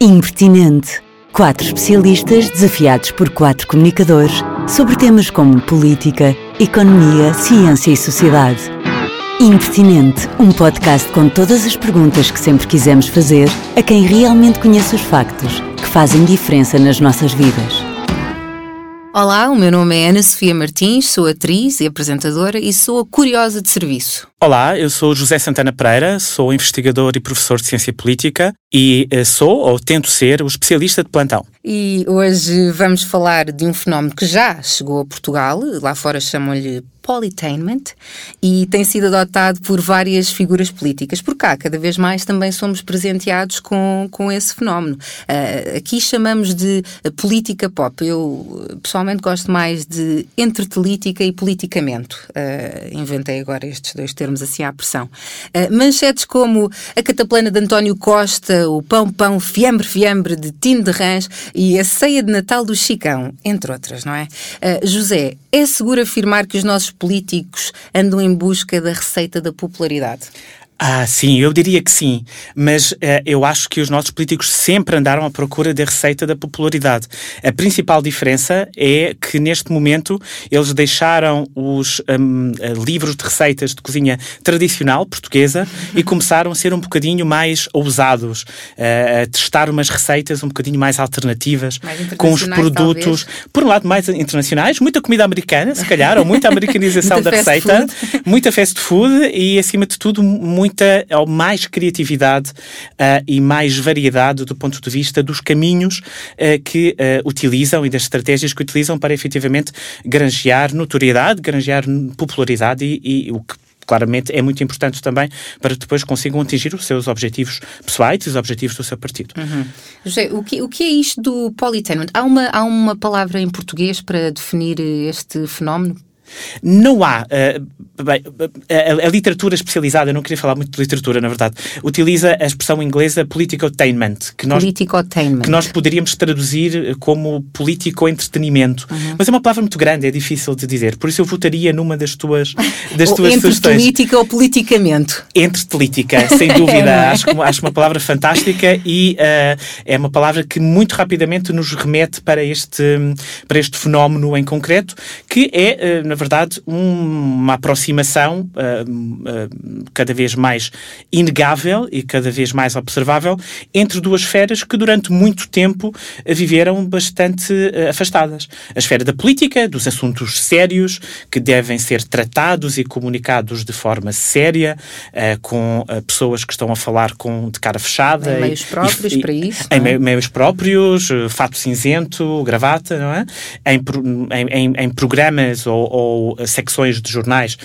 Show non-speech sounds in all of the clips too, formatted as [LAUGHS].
Impertinente. Quatro especialistas desafiados por quatro comunicadores sobre temas como política, economia, ciência e sociedade. Impertinente, um podcast com todas as perguntas que sempre quisemos fazer a quem realmente conhece os factos que fazem diferença nas nossas vidas. Olá, o meu nome é Ana Sofia Martins, sou atriz e apresentadora e sou a curiosa de serviço. Olá, eu sou José Santana Pereira, sou investigador e professor de Ciência Política e eh, sou, ou tento ser, o especialista de plantão. E hoje vamos falar de um fenómeno que já chegou a Portugal, lá fora chamam-lhe Polytainment, e tem sido adotado por várias figuras políticas. Por cá, cada vez mais também somos presenteados com, com esse fenómeno. Uh, aqui chamamos de política pop. Eu pessoalmente gosto mais de entretelítica e politicamento. Uh, inventei agora estes dois termos assim à pressão. Uh, manchetes como a cataplana de António Costa, o pão pão fiambre fiambre de Tino de Rãs e a ceia de Natal do Chicão, entre outras, não é? José, é seguro afirmar que os nossos políticos andam em busca da receita da popularidade? Ah, sim, eu diria que sim, mas uh, eu acho que os nossos políticos sempre andaram à procura da receita da popularidade. A principal diferença é que neste momento eles deixaram os um, eh, livros de receitas de cozinha tradicional portuguesa e começaram a ser um bocadinho mais ousados, uh, a testar umas receitas um bocadinho mais alternativas mais com os produtos, talvez. por um lado mais internacionais, muita comida americana, se calhar, ou muita [LAUGHS] americanização da receita, food. muita fast food e acima de tudo muito muita ou mais criatividade uh, e mais variedade do ponto de vista dos caminhos uh, que uh, utilizam e das estratégias que utilizam para efetivamente granjear notoriedade, granjear popularidade e, e o que claramente é muito importante também para depois consigam atingir os seus objetivos pessoais e os objetivos do seu partido. Uhum. José, o que, o que é isto do polytenant? Há uma, há uma palavra em português para definir este fenómeno? Não há. Uh, bem, a, a, literatura especializada, eu não queria falar muito de literatura, na verdade, utiliza a expressão inglesa politicotainment, que nós, politicotainment. que nós poderíamos traduzir como político-entretenimento. Uhum. Mas é uma palavra muito grande, é difícil de dizer. Por isso eu votaria numa das tuas, das ou tuas entre sugestões. política ou politicamento. Entretelítica, sem [LAUGHS] dúvida. é? acho, acho uma palavra fantástica e uh, é uma palavra que muito rapidamente nos remete para este, para este fenómeno em concreto, que é, uh, na verdade, um, uma aproximação uh, uh, cada vez mais inegável e cada vez mais observável entre duas esferas que durante muito tempo viveram bastante uh, afastadas. A esfera da política, dos assuntos sérios que devem ser tratados e comunicados de forma séria, com pessoas que estão a falar com, de cara fechada. Em meios próprios e, para isso. Em é? meios próprios, fato cinzento, gravata, não é? Em, em, em programas ou, ou secções de jornais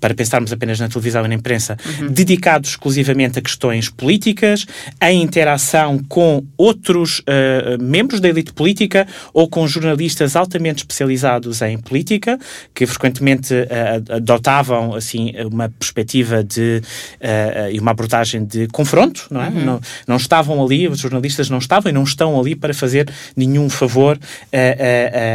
para pensarmos apenas na televisão e na imprensa, uhum. dedicados exclusivamente a questões políticas, em interação com outros uh, membros da elite política ou com jornalistas altamente especializados em política, que frequentemente uh, adotavam assim uma perspectiva de uh, e uma abordagem de confronto, não é? Uhum. Não, não, estavam ali, os jornalistas não estavam e não estão ali para fazer nenhum favor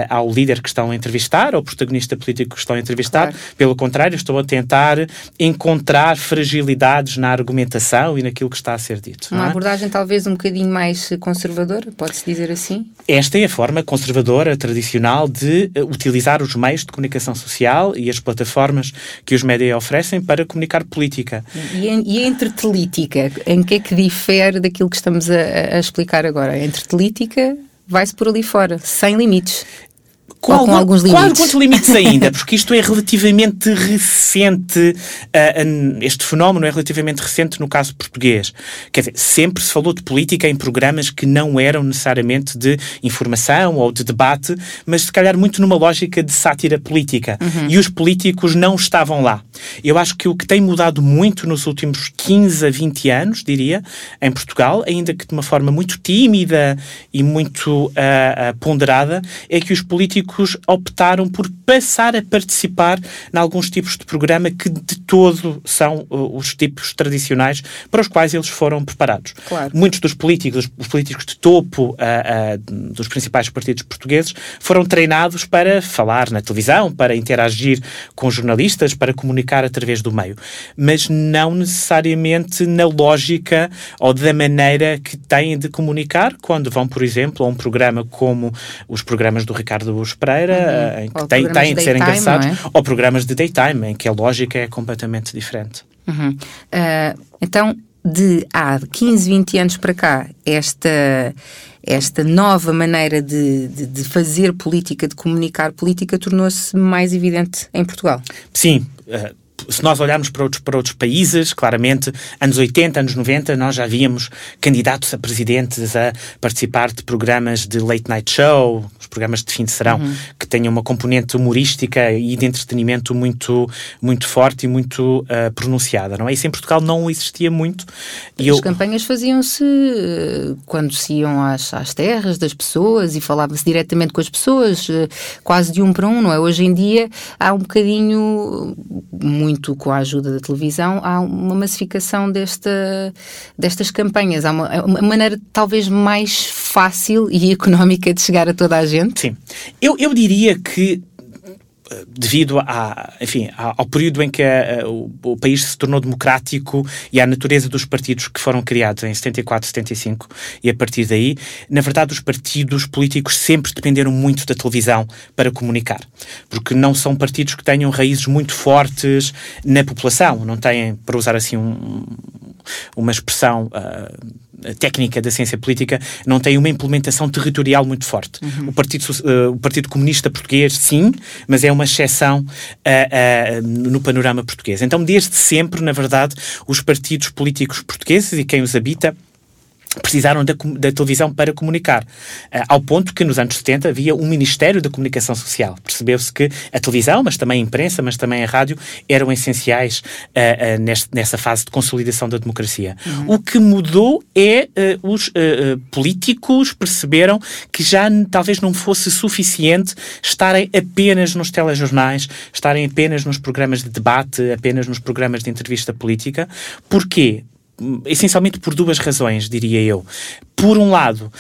ao líder que estão a entrevistar, ao protagonista político que estão a entrevistar. Claro. Pelo contrário, estão a tentar encontrar fragilidades na argumentação e naquilo que está a ser dito. Uma é? abordagem talvez um bocadinho mais conservadora, pode-se dizer assim? Esta é a forma conservadora, tradicional, de uh, utilizar os meios de comunicação social e as plataformas que os médias oferecem para comunicar política. E, e a entretelítica, em que é que difere daquilo que estamos a, a explicar agora? A entretelítica vai-se por ali fora, sem limites. Com, algum, com, alguns limites. Com alguns limites ainda, [LAUGHS] porque isto é relativamente recente, uh, este fenómeno é relativamente recente no caso português. Quer dizer, sempre se falou de política em programas que não eram necessariamente de informação ou de debate, mas se calhar muito numa lógica de sátira política. Uhum. E os políticos não estavam lá. Eu acho que o que tem mudado muito nos últimos 15 a 20 anos, diria, em Portugal, ainda que de uma forma muito tímida e muito uh, ponderada, é que os políticos optaram por passar a participar em alguns tipos de programa que de todo são uh, os tipos tradicionais para os quais eles foram preparados. Claro. Muitos dos políticos, os políticos de topo uh, uh, dos principais partidos portugueses, foram treinados para falar na televisão, para interagir com jornalistas, para comunicar através do meio, mas não necessariamente na lógica ou da maneira que têm de comunicar quando vão, por exemplo, a um programa como os programas do Ricardo Pereira, uhum. em que têm, têm de ser engraçados, é? ou programas de daytime, em que a lógica é completamente diferente. Uhum. Uh, então, de há 15, 20 anos para cá, esta, esta nova maneira de, de, de fazer política, de comunicar política, tornou-se mais evidente em Portugal? Sim. Uh, se nós olharmos para outros, para outros países, claramente, anos 80, anos 90, nós já víamos candidatos a presidentes a participar de programas de late night show, programas de fim de serão, uhum. que tenham uma componente humorística e de entretenimento muito, muito forte e muito uh, pronunciada, não é? Isso em Portugal não existia muito. E As eu... campanhas faziam-se uh, quando se iam às, às terras das pessoas e falava-se diretamente com as pessoas, uh, quase de um para um, não é? Hoje em dia há um bocadinho muito com a ajuda da televisão, há uma massificação desta, destas campanhas. Há uma, uma maneira talvez mais fácil e económica de chegar a toda a gente. Sim. Eu, eu diria que devido a, enfim, ao período em que a, a, o, o, país se tornou democrático e à natureza dos partidos que foram criados em 74, 75 e a partir daí, na verdade, os partidos políticos sempre dependeram muito da televisão para comunicar, porque não são partidos que tenham raízes muito fortes na população, não têm, para usar assim um, uma expressão uh, técnica da ciência política, não tem uma implementação territorial muito forte. Uhum. O, Partido, uh, o Partido Comunista Português, sim, mas é uma exceção uh, uh, no panorama português. Então, desde sempre, na verdade, os partidos políticos portugueses e quem os habita precisaram da, da, televisão para comunicar. Uh, ao ponto que nos anos 70 havia um Ministério da Comunicação Social. Percebeu-se que a televisão, mas também a imprensa, mas também a rádio, eram essenciais uh, uh, neste, nessa fase de consolidação da democracia. Uhum. O que mudou é os políticos perceberam que já talvez não fosse suficiente estarem apenas nos telejornais, estarem apenas nos programas de debate, apenas nos programas de entrevista política. Porquê? Essencialmente por duas razões, diria eu. Por um lado,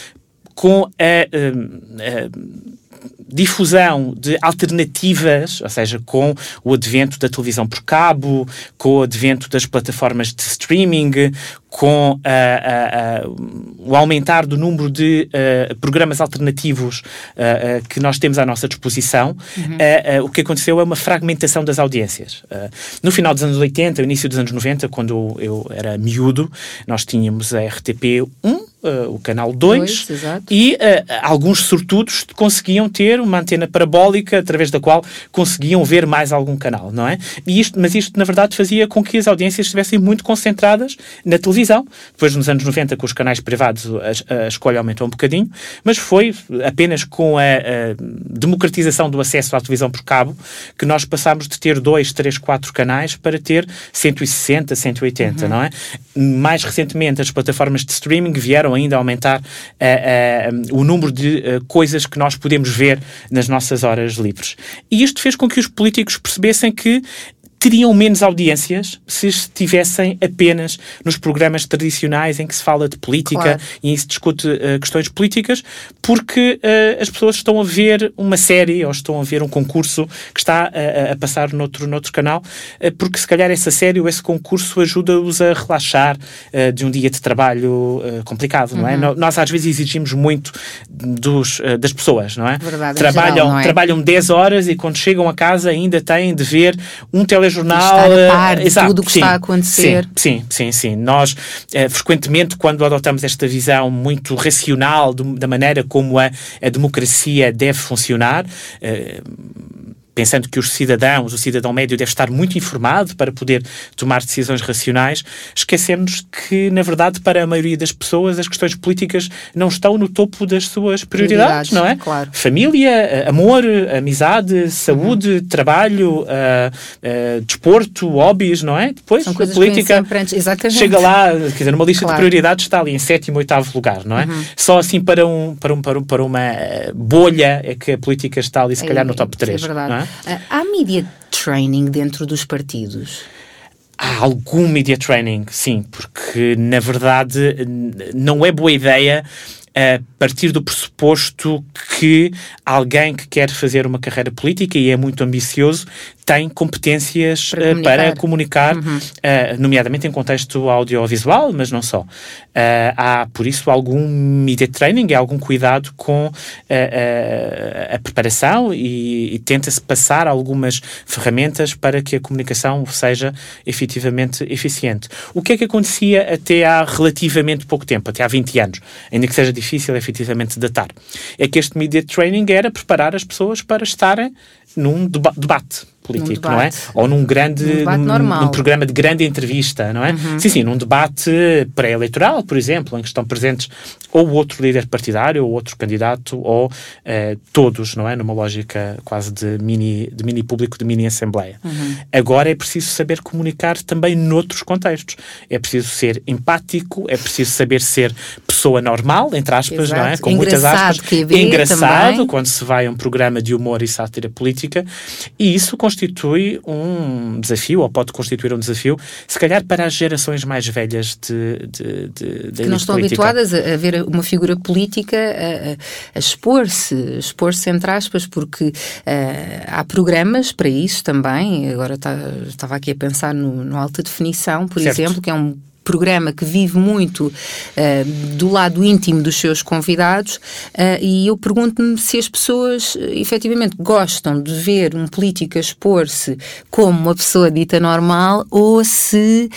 com a, a difusão de alternativas, ou seja, com o advento da televisão por cabo, com o advento das plataformas de streaming, com uh, uh, uh, o aumentar do número de programas alternativos que nós temos à nossa disposição, uhum. o que aconteceu é uma fragmentação das audiências. no final dos anos 80, início dos anos 90, quando eu era miúdo, nós tínhamos a RTP 1, Uh, o canal 2 e uh, alguns sortudos conseguiam ter uma antena parabólica através da qual conseguiam ver mais algum canal, não é? E isto, mas isto, na verdade, fazia com que as audiências estivessem muito concentradas na televisão. Depois, nos anos 90, com os canais privados, a, a escolha aumentou um bocadinho, mas foi apenas com a, a, democratização do acesso à televisão por cabo que nós passámos de ter dois, três, quatro canais para ter 160, 180, uhum. não é? Mais recentemente, as plataformas de streaming vieram ainda aumentar uh, uh, o número de uh, coisas que nós podemos ver nas nossas horas livres. E isto fez com que os políticos percebessem que teriam menos audiências se estivessem apenas nos programas tradicionais em que se fala de política claro. e se discute uh, questões políticas, porque uh, as pessoas estão a ver uma série ou estão a ver um concurso que está uh, a passar noutro, noutro canal, porque se calhar essa série ou esse concurso ajuda-os a relaxar de um dia de trabalho complicado, uhum. não é? Uhum. Nós às vezes exigimos muito dos, das pessoas, não é? Verdade, trabalham, geral, não é? trabalham 10 horas e quando chegam a casa ainda têm de ver um telejornal telejornal. Estar a par de exato, tudo o que sim, está a acontecer. Sim, sim, sim. Nós, eh, frequentemente, quando adotamos esta visão muito racional do, da maneira como a, a democracia deve funcionar, eh, pensando que os cidadãos, o cidadão médio deve estar muito informado para poder tomar decisões racionais, esquecemos que, na verdade, para a maioria das pessoas, as questões políticas não estão no topo das suas prioridades, prioridades não é? Claro. Família, amor, amizade, saúde, uhum. trabalho, uh, uh, desporto, hobbies, não é? Depois, São a política chega lá, quer dizer, numa lista claro. de prioridades está ali em sétimo, oitavo lugar, não é? Uhum. Só assim para, um, para, um, para, um, para uma bolha é que a política está ali, se calhar, no top 3. É verdade. Há media training dentro dos partidos? Há algum media training, sim, porque na verdade não é boa ideia a partir do pressuposto que alguém que quer fazer uma carreira política e é muito ambicioso tem competências para comunicar, para comunicar uhum. uh, nomeadamente em contexto audiovisual, mas não só. Uh, há, por isso, algum media training, algum cuidado com a preparação e, e tenta-se passar algumas ferramentas para que a comunicação seja efetivamente eficiente. O que é que acontecia até há relativamente pouco tempo, até há 20 anos, ainda que seja difícil efetivamente datar? É que este media training era preparar as pessoas para estarem num deba debate político, não é? Ou num grande num, num, num, programa de grande entrevista, não é? Uhum. Sim, sim, num debate pré-eleitoral, por exemplo, em que estão presentes ou outro líder partidário, ou outro candidato, ou uh, todos, não é? Numa lógica quase de mini, de mini público, de mini assembleia. Uhum. Agora é preciso saber comunicar também noutros contextos. É preciso ser empático, é preciso saber ser pessoa normal, entre aspas, Exato. não é? Com muitas aspas. Que engraçado também. quando se vai a um programa de humor e sátira política, e isso constitui um desafio, ou pode constituir um desafio, se calhar para as gerações mais velhas de, de, de, de que não estão política. habituadas a, ver uma figura política a, a expor-se, expor-se entre aspas, porque uh, há programas para isso também. Agora tá, estava aqui a pensar no, no Alta Definição, por certo. exemplo, que é um programa que vive muito uh, do lado íntimo dos seus convidados uh, e eu pergunto-me se as pessoas uh, efetivamente gostam de ver um político expor-se como uma pessoa dita normal ou se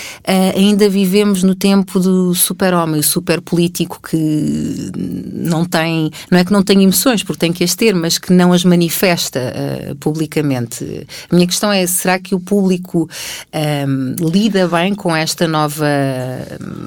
ainda vivemos no tempo do super-homem, o super-político que não tem, não é que não tem emoções, porque tem que as ter, mas que não as manifesta publicamente. A minha questão é, será que o público lida bem com esta nova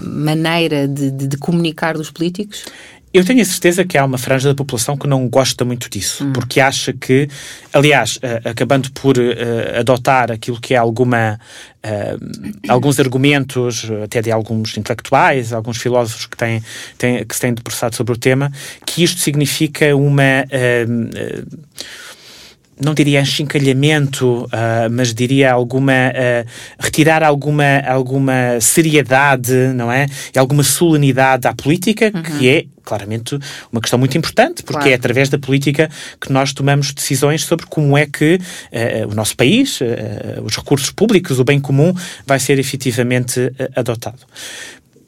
maneira de, de, de comunicar dos políticos? Eu tenho a certeza que há uma franja da população que não gosta muito disso, hum. porque acha que, aliás, uh, acabando por uh, adotar aquilo que é alguma, uh, alguns argumentos, até de alguns intelectuais, alguns filósofos que, têm, têm, que se têm debruçado sobre o tema, que isto significa uma não diria enchincalhamento, uh, mas diria alguma uh, retirar alguma alguma seriedade, não é? E alguma solenidade à política, uhum. que é claramente uma questão muito importante, porque claro. é através da política que nós tomamos decisões sobre como é que uh, o nosso país, os recursos públicos, o bem comum, vai ser efetivamente adotado.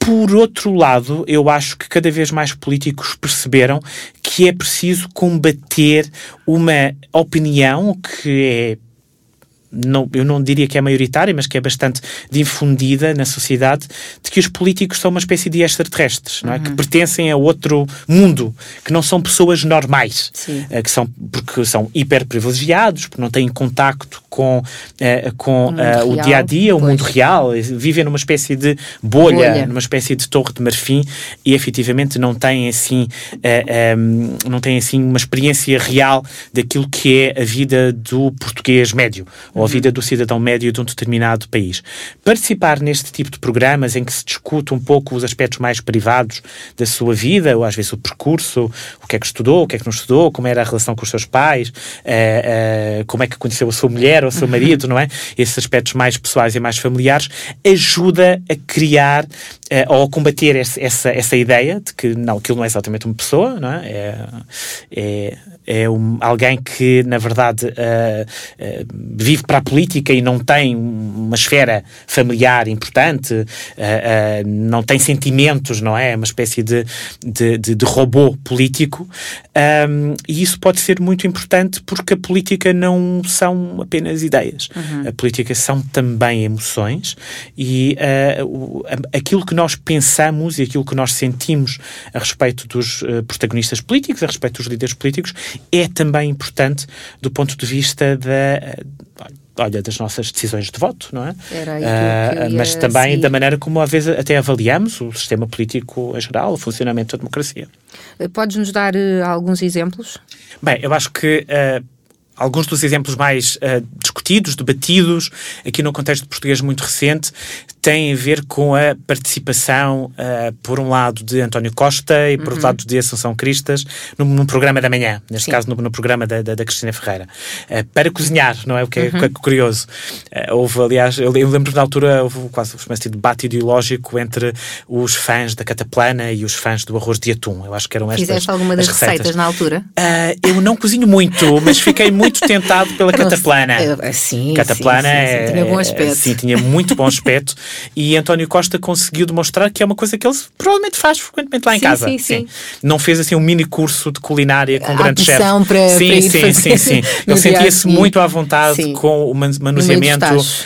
Por outro lado, eu acho que cada vez mais políticos perceberam que é preciso combater uma opinião que é não, eu não diria que é maioritária, mas que é bastante difundida na sociedade, de que os políticos são uma espécie de extraterrestres, não é? Uhum. que pertencem a outro mundo, que não são pessoas normais, uh, que são, porque são hiper privilegiados, porque não têm contacto com, uh, com o, dia a dia, o mundo real, vivem numa espécie de bolha, bolha, numa espécie de torre de marfim e efetivamente não têm assim, um, não têm assim uma experiência real daquilo que é a vida do português médio ou a vida do cidadão médio de um determinado país. Participar neste tipo de programas em que se discute um pouco os aspectos mais privados da sua vida, ou às vezes o percurso, o que é que estudou, o que é que não estudou, como era a relação com os seus pais, uh, uh, como é que conheceu a sua mulher ou o seu [LAUGHS] marido, não é? Esses aspectos mais pessoais e mais familiares ajuda a criar uh, ou a combater esse, essa, essa ideia de que não, aquilo não é exatamente uma pessoa, não é? É, é, é um, alguém que, na verdade, vive para a política e não tem uma esfera familiar importante, uh, uh, não tem sentimentos, não é? é? Uma espécie de, de, de, de robô político. Um, e isso pode ser muito importante porque a política não são apenas ideias. Uhum. A política são também emoções e uh, aquilo que nós pensamos e aquilo que nós sentimos a respeito dos protagonistas políticos, a respeito dos líderes políticos, é também importante do ponto de vista da olha, das nossas decisões de voto, não é? Uh, mas também da maneira como às vezes até avaliamos o sistema político em geral, o funcionamento da democracia. Podes-nos dar uh, alguns exemplos? Bem, eu acho que uh, alguns dos exemplos mais discutidos, debatidos, aqui no contexto português muito recente, têm a ver com a participação, uh, por um lado, de António Costa e por uhum. outro lado de Assunção Cristas, no, programa da manhã, neste Sim. caso no, no, programa da, da, da Cristina Ferreira, uh, para cozinhar, não é? O que é, uhum. é curioso. houve, aliás, eu, eu lembro na altura, houve quase uma espécie de debate ideológico entre os fãs da Cataplana e os fãs do arroz de atum. Eu acho que eram estas Fizeste alguma das receitas. receitas na altura? eu não cozinho muito, mas fiquei muito muito tentado pela Cataplana. Sim, Cataplana sim, sim, sim, tinha bom aspecto. Sim, tinha muito bom aspecto. E António Costa conseguiu demonstrar que é uma coisa que ele provavelmente faz frequentemente lá em sim, casa. Sim, sim. Não fez assim um mini curso de culinária com a grande chefe. Sim, para sim, sim, sim. [LAUGHS] Ele sentia-se muito à vontade com o manuseamento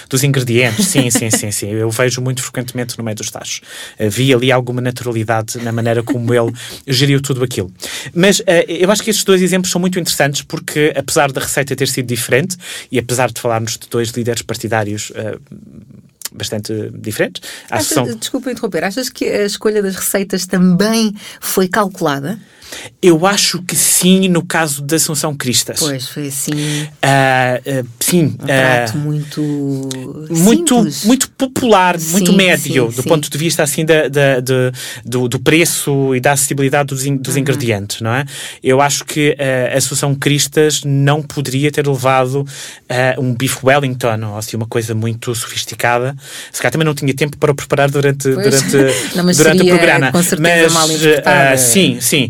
dos ingredientes. Sim, sim, sim, sim. Eu vejo muito frequentemente no meio dos tachos. Havia ali alguma naturalidade na maneira como ele [LAUGHS] geriu tudo aquilo. Mas uh, eu acho que estes dois exemplos são muito interessantes porque, apesar da receita ter sido diferente, e apesar de falarmos de dois líderes partidários uh, bastante diferentes. Achas, são... Desculpa interromper, achas que a escolha das receitas também foi calculada? Eu acho que sim, no caso da Assunção Cristas. Pois, foi assim. Uh, uh, sim. Um prato muito. Muito, simples. muito popular, sim, muito médio, sim, do sim. ponto de vista assim da, da, do, do, preço e da acessibilidade dos, in, dos uhum. ingredientes, não é? Eu acho que a Assunção Cristas não poderia ter levado um bife Wellington ou assim uma coisa muito sofisticada. Se calhar também não tinha tempo para o preparar durante, durante, [LAUGHS] não, durante seria, o programa. Com certeza mas, mal sim, sim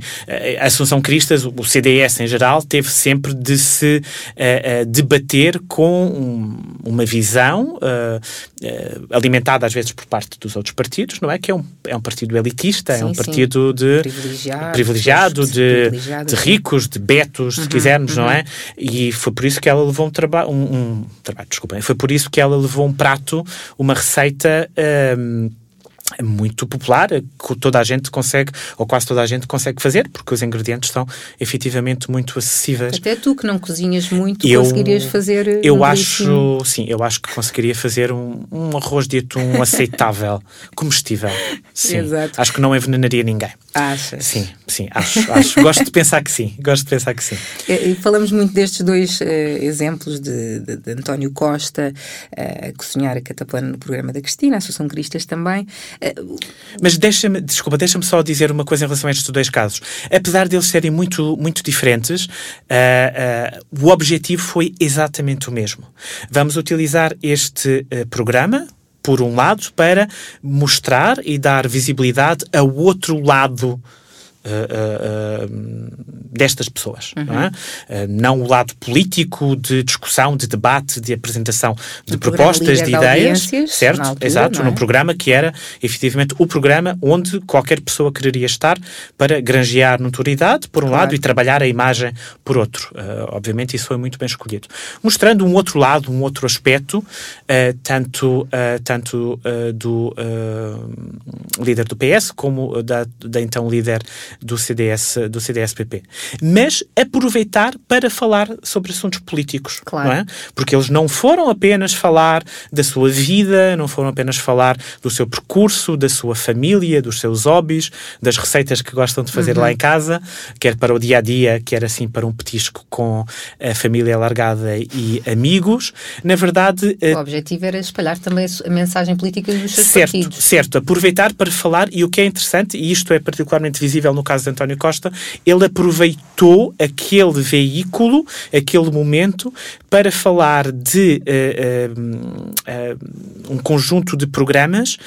Assunção Cristas, o CDS em geral, teve sempre de se uh, uh, debater com um, uma visão uh, alimentada às vezes por parte dos outros partidos, não é? Que é um, é um partido elitista, sim, é um partido sim. de privilegiado, privilegiado de, de, ricos, de betos, uhum, se quisermos, uhum. não é? E foi por isso que ela levou um trabalho, um, um, trabalho, desculpem, foi por isso que ela levou um prato, uma receita. Um, é muito popular, que toda a gente consegue, ou quase toda a gente consegue fazer, porque os ingredientes são efetivamente muito acessíveis. Até tu que não cozinhas muito, eu, conseguirias fazer. Eu um acho, sim, eu acho que conseguiria fazer um, um arroz de atum [LAUGHS] aceitável, comestível. Sim. Exato. Acho que não envenenaria ninguém. Achas? Sim, sim, acho, acho. Gosto de pensar que sim. Gosto de pensar que sim. E, falamos muito destes dois uh, exemplos de, de, de, António Costa uh, a cozinhar a cataplana no programa da Cristina, a Associação Cristas também. Uh, Mas deixa-me, desculpa, deixa-me só dizer uma coisa em relação a estes dois casos. Apesar deles serem muito, muito diferentes, o objetivo foi exatamente o mesmo. Vamos utilizar este programa por um lado, para mostrar e dar visibilidade ao outro lado Uh, uh, destas pessoas. Uhum. Não, é? uh, não, o lado político de discussão, de debate, de apresentação de propostas, de ideias. certo? Altura, Exato, é? num programa que era efetivamente o programa onde qualquer pessoa quereria estar para granjear notoriedade, por um claro. lado, e trabalhar a imagem por outro. obviamente, isso foi muito bem escolhido. Mostrando um outro lado, um outro aspecto, tanto, tanto do líder do PS como da, da então líder do CDS, do CDS-PP. Mas aproveitar para falar sobre assuntos políticos, claro. é? Porque eles não foram apenas falar da sua vida, não foram apenas falar do seu percurso, da sua família, dos seus hobbies, das receitas que gostam de fazer uhum. lá em casa, quer para o dia a dia, quer assim para um petisco com a família alargada e amigos. Na verdade, o objetivo era espalhar também a mensagem política dos seus certo, partidos. Certo, aproveitar para falar e o que é interessante e isto é particularmente visível no no caso de António Costa, ele aproveitou aquele veículo, aquele momento, para falar de uh, uh, uh, um conjunto de programas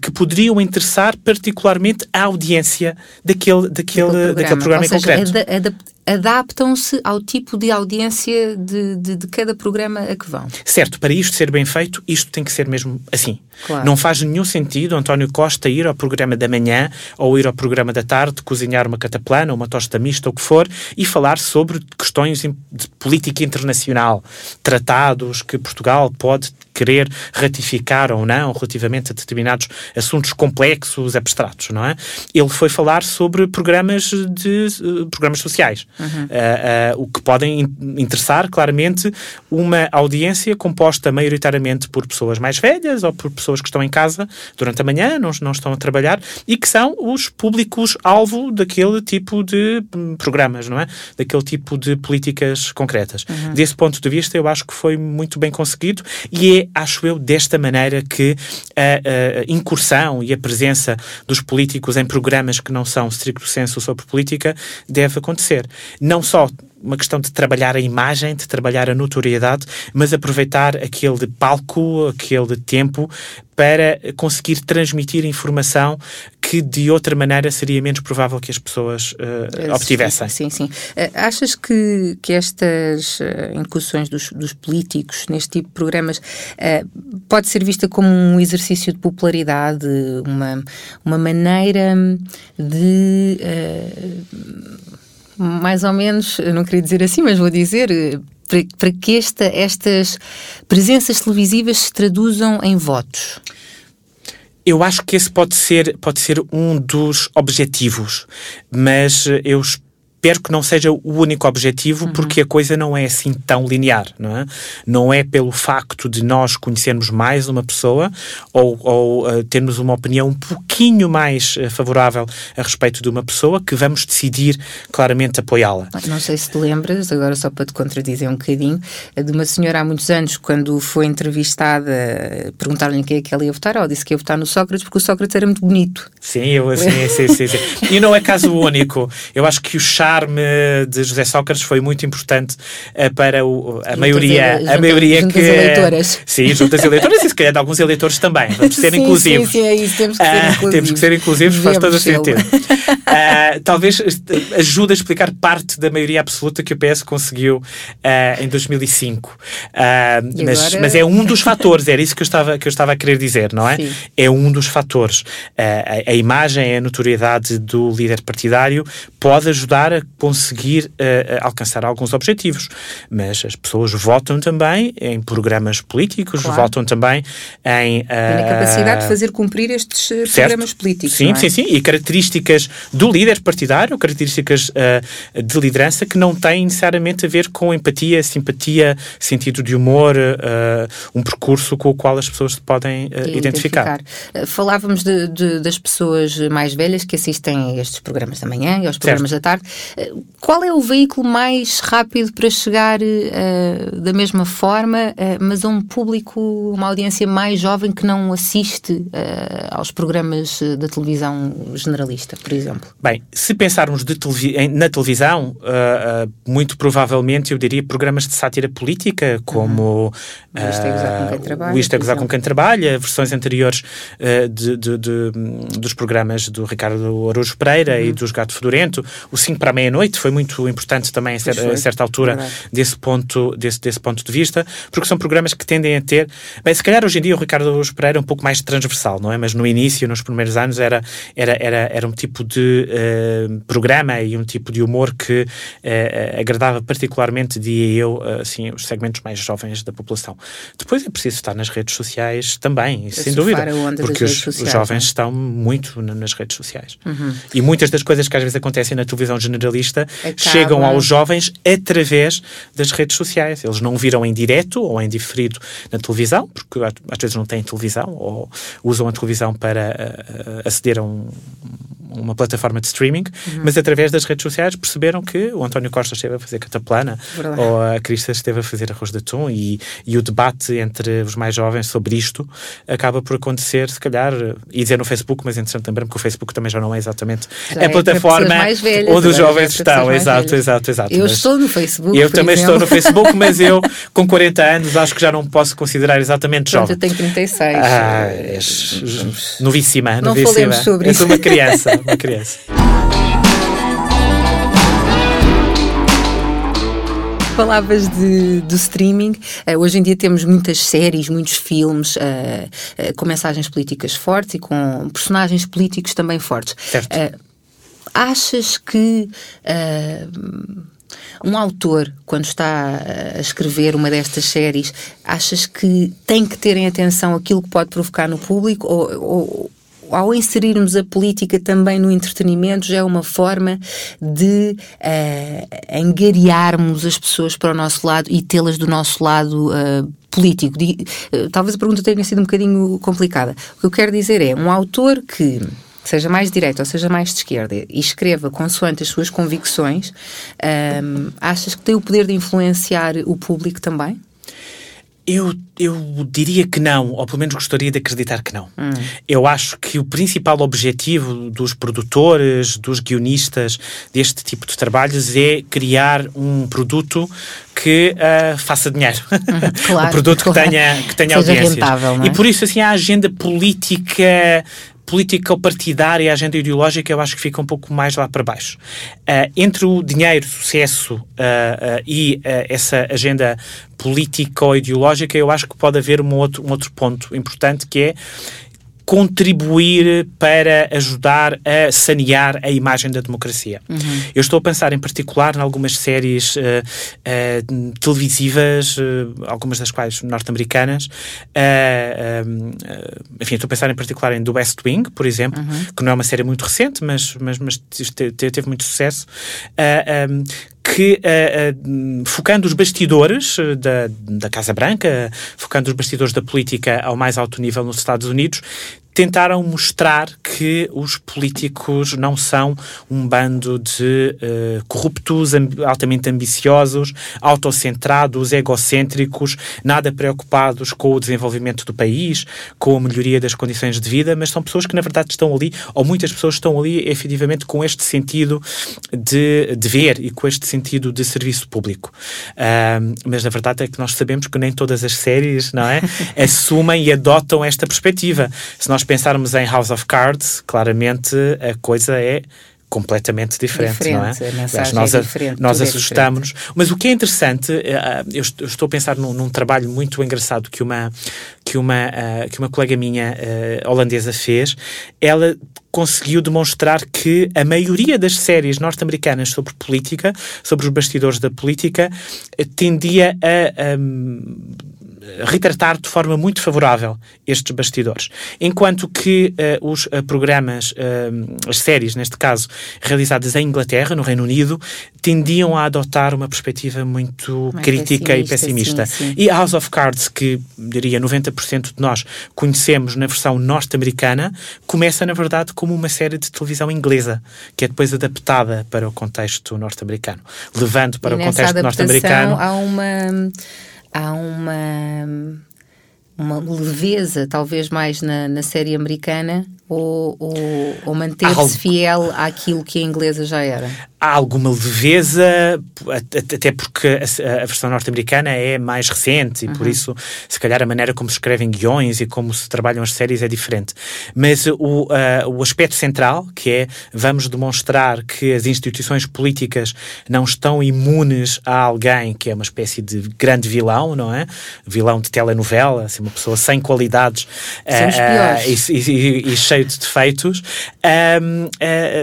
que poderiam interessar particularmente a audiência daquele, daquele, daquele programa, daquele programa Ou em seja, concreto. Adaptam-se ao tipo de audiência de, de, de, cada programa a que vão. Certo, para isto ser bem feito, isto tem que ser mesmo assim. Claro. Não faz nenhum sentido António Costa ir ao programa da manhã ou ir ao programa da tarde, cozinhar uma cataplana, uma tosta mista, o que for, e falar sobre questões de política internacional, tratados que Portugal pode querer ratificar ou não relativamente a determinados assuntos complexos, abstratos, não é? Ele foi falar sobre programas de uh, programas sociais, uhum. uh, uh, o que podem interessar claramente uma audiência composta maioritariamente por pessoas mais velhas ou por pessoas que estão em casa durante a manhã, não, não estão a trabalhar e que são os públicos alvo daquele tipo de hum, programas, não é? Daquele tipo de políticas concretas. Uhum. Desse ponto de vista, eu acho que foi muito bem conseguido e é acho eu, desta maneira que a, a, incursão e a presença dos políticos em programas que não são stricto senso sobre política deve acontecer. Não só uma questão de trabalhar a imagem, de trabalhar a notoriedade, mas aproveitar aquele palco, aquele tempo para conseguir transmitir informação que de outra maneira seria menos provável que as pessoas uh, obtivessem. Sim, sim. Uh, achas que, que estas uh, incursões dos, dos, políticos neste tipo de programas pode ser vista como um exercício de popularidade, uma, uma maneira de mais ou menos, não queria dizer assim, mas vou dizer, para, para que esta, estas presenças televisivas se traduzam em votos? Eu acho que esse pode ser, pode ser um dos objetivos, mas eu espero que não seja o único objetivo, uhum. porque a coisa não é assim tão linear, não é? Não é pelo facto de nós conhecermos mais uma pessoa ou, ou uh, termos uma opinião um pouquinho mais uh, favorável a respeito de uma pessoa que vamos decidir claramente apoiá-la. Não sei se te lembras, agora só para te contradizer um bocadinho, de uma senhora há muitos anos, quando foi entrevistada, perguntaram-lhe quem é que ela ia votar, ela disse que ia votar no Sócrates porque o Sócrates era muito bonito. Sim, eu, sim, sim, sim, sim. E não é caso único. Eu acho que o chá charme de José Sócrates foi muito importante uh, para o, a juntas maioria, a, a maioria juntas que eleitoras. Sim, juntas eleitoras e se calhar de alguns eleitores também. Vamos ser [LAUGHS] sim, inclusivos. Sim, sim, é isso, temos que ser uh, inclusivos. Temos que ser inclusivos, faz todo o sentido. uh, [LAUGHS] talvez ajude a explicar parte da maioria absoluta que o PS conseguiu em 2005. Mas, agora... mas, é um dos fatores, era isso que eu estava, que eu estava a querer dizer, não é? Sim. É um dos fatores. a, a imagem, a notoriedade do líder partidário pode ajudar a conseguir uh, alcançar alguns objetivos. Mas as pessoas votam também em programas políticos, claro. votam também em. Uh, e na capacidade de fazer cumprir estes certo. programas políticos. Sim, é? sim, sim. E características do líder partidário, características uh, de liderança que não têm necessariamente a ver com empatia, simpatia, sentido de humor, um percurso com o qual as pessoas se podem identificar. identificar. Falávamos de, de, das pessoas mais velhas que assistem a estes programas da manhã e aos programas certo. da tarde. Qual é o veículo mais rápido para chegar uh, da mesma forma, uh, mas a um público, uma audiência mais jovem que não assiste uh, aos programas da televisão generalista, por exemplo? Bem, se pensarmos televi na televisão, muito provavelmente eu diria programas de sátira política, como uhum. Isto Gozar com Quem Trabalha, o Isto é Gozar com Quem Trabalha, versões anteriores de, de, de, dos programas do Ricardo Araújo Pereira uhum. e dos Gato Fedorento, o 5 para a meia-noite foi muito importante também a, cer a certa altura desse ponto, desse, desse ponto de vista, porque são programas que tendem a ter. Bem, se calhar hoje em dia o Ricardo Pereira é um pouco mais transversal, não é? Mas no início, nos primeiros anos, era, era, era, era um tipo de uh, programa e um tipo de humor que uh, agradava particularmente, diria eu, assim, os segmentos mais jovens da população. Depois é preciso estar nas redes sociais também, sem dúvida, porque os, sociais, os, jovens é? estão muito nas redes sociais. Uhum. E muitas das coisas que às vezes acontecem na televisão generalista Acaba. chegam aos jovens através das redes sociais. Eles não viram em direto ou em diferido na televisão, porque às vezes não têm televisão ou usam a televisão para uh, aceder a um, uma plataforma de streaming, uhum. mas através das redes sociais perceberam que o António Costa esteve a fazer cataplana Verdade. ou a Crista esteve a fazer arroz de atum e, e o debate entre os mais jovens sobre isto acaba por acontecer, se calhar, e dizer no Facebook, mas entretanto lembrar-me que o Facebook também já não é exatamente já a é plataforma onde os jovens estão. Exato, exato, exato. Eu estou no Facebook. Eu também exemplo. estou no Facebook, mas eu, [LAUGHS] com 40 anos, acho que já não posso considerar exatamente Pronto, jovem. Eu tenho 36. Ah, és novíssima, não novíssima. falemos sobre és isso. uma criança, [LAUGHS] uma criança. Falavas de, do streaming. Uh, hoje em dia temos muitas séries, muitos filmes uh, uh, com mensagens políticas fortes e com personagens políticos também fortes. Certo. Achas que um autor, quando está a escrever uma destas séries, achas que tem que ter em atenção aquilo que pode provocar no público ou, ou ao inserirmos a política também no entretenimento, já é uma forma de uh, angariarmos as pessoas para o nosso lado e tê-las do nosso lado uh, político. Uh, talvez a pergunta tenha sido um bocadinho complicada. O que eu quero dizer é, um autor que seja mais direito ou seja mais de esquerda, e escreva consoante as suas convicções, um, achas que tem o poder de influenciar o público também? Eu, eu diria que não, ou pelo menos gostaria de acreditar que não. Hum. Eu acho que o principal objetivo dos produtores, dos guionistas deste tipo de trabalhos é criar um produto que uh, faça dinheiro. Hum, [LAUGHS] claro, um produto claro. que tenha, que tenha Seja audiências. rentável, é? E por isso, assim, a agenda política político-partidária e a agenda ideológica eu acho que fica um pouco mais lá para baixo. Uh, entre o dinheiro, sucesso uh, uh, e essa agenda político-ideológica eu acho que pode haver um outro, um outro ponto importante que é contribuir para ajudar a sanear a imagem da democracia. Uhum. Eu estou a pensar em particular em algumas séries uh, uh, televisivas, uh, algumas das quais norte-americanas. enfim, estou a pensar em particular em The West Wing, por exemplo, Uhum. que não é uma série muito recente, mas, mas, mas te- te- teve muito sucesso. Um, que, uh, uh, focando os bastidores uh, da, da Casa Branca, focando os bastidores da política ao mais alto nível nos Estados Unidos, tentaram mostrar que os políticos não são um bando de uh, corruptos, amb altamente ambiciosos, autocentrados, egocêntricos, nada preocupados com o desenvolvimento do país, com a melhoria das condições de vida, mas são pessoas que na verdade estão ali, ou muitas pessoas estão ali efetivamente com este sentido de dever e com este sentido de serviço público. Uh, mas na verdade é que nós sabemos que nem todas as séries, não é, [LAUGHS] assumem e adotam esta perspectiva. Se nós pensarmos em House of Cards, claramente a coisa é completamente diferente, Diferente, não é? Aliás, nós, é diferente, nós é assustamos-nos. Mas o que é interessante, eh, eu est- eu estou a pensar num, num trabalho muito engraçado que uma, que uma, eh, que uma colega minha eh, holandesa fez. Ela conseguiu demonstrar que a maioria das séries norte-americanas sobre política, sobre os bastidores da política, eh, tendia a, a retratar de forma muito favorável estes bastidores. Enquanto que eh, os eh, programas, eh, as séries, neste caso, realizadas em Inglaterra, no Reino Unido, tendiam a adotar uma perspectiva muito Mais crítica e pessimista, pessimista. sim, sim. E House of Cards, que diria 90% de nós conhecemos na versão norte-americana, começa, na verdade, como uma série de televisão inglesa, que é depois adaptada para o contexto norte-americano. Levando para e o contexto norte-americano. há uma há uma uma leveza talvez mais na, na série americana ou, ou, ou manter-se Algo. fiel àquilo que a inglesa já era há alguma leveza, at- até porque a, a versão norte-americana é mais recente e por isso, se calhar, a maneira como se escrevem guiões e como se trabalham as séries é diferente. Mas o, ah, o aspecto central, que é vamos demonstrar que as instituições políticas não estão imunes a alguém que é uma espécie de grande vilão, não é? Vilão de telenovela, assim, uma pessoa sem qualidades ah, piores. e, e- e cheio de defeitos. Ah, ah,